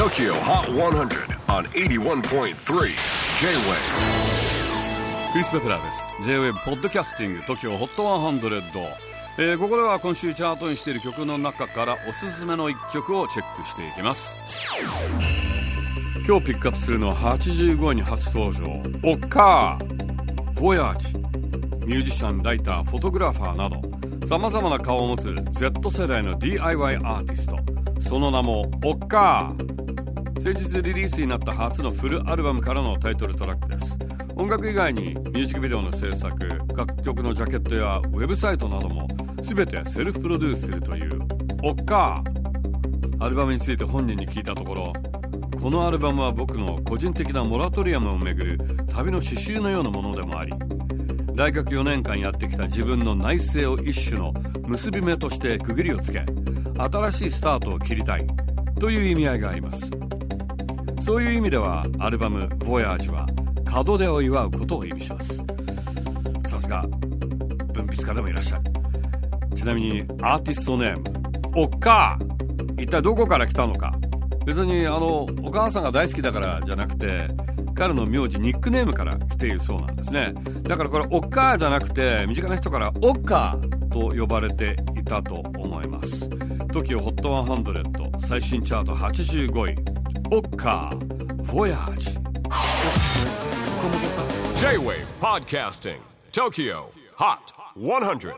TOKYO HOT 100 on 81.3 J-WAVE. クリス・ベプラーです。J-WAVE ポッドキャスティング TOKYO HOT 100、えー、ここでは今週チャートにしている曲の中からおすすめの一曲をチェックしていきます。今日ピックアップするのは85位に初登場。オッカーボヤージミュージシャンライターフォトグラファーなどさまざまな顔を持つ Z 世代の DIY アーティストその名もオッカー先日リリースになった初のフルアルバムからのタイトルトラックです。音楽以外にミュージックビデオの制作楽曲のジャケットやウェブサイトなども全てセルフプロデュースするというオッカーアルバムについて本人に聞いたところこのアルバムは僕の個人的なモラトリアムをめぐる旅の刺繍のようなものでもあり大学4年間やってきた自分の内政を一種の結び目として区切りをつけ新しいスタートを切りたいという意味合いがあります。そういう意味ではアルバム「Voyage」は門出を祝うことを意味します。さすが文筆家でもいらっしゃる。ちなみにアーティストネームおっか一体どこから来たのか。別にあのお母さんが大好きだからじゃなくて彼の名字ニックネームから来ているそうなんですね。だからこれおっかじゃなくて身近な人からおっかと呼ばれていたと思います。TOKIOHOT100 最新チャート85位。Oka Voyage. J-Wave Podcasting, Tokyo Hot 100.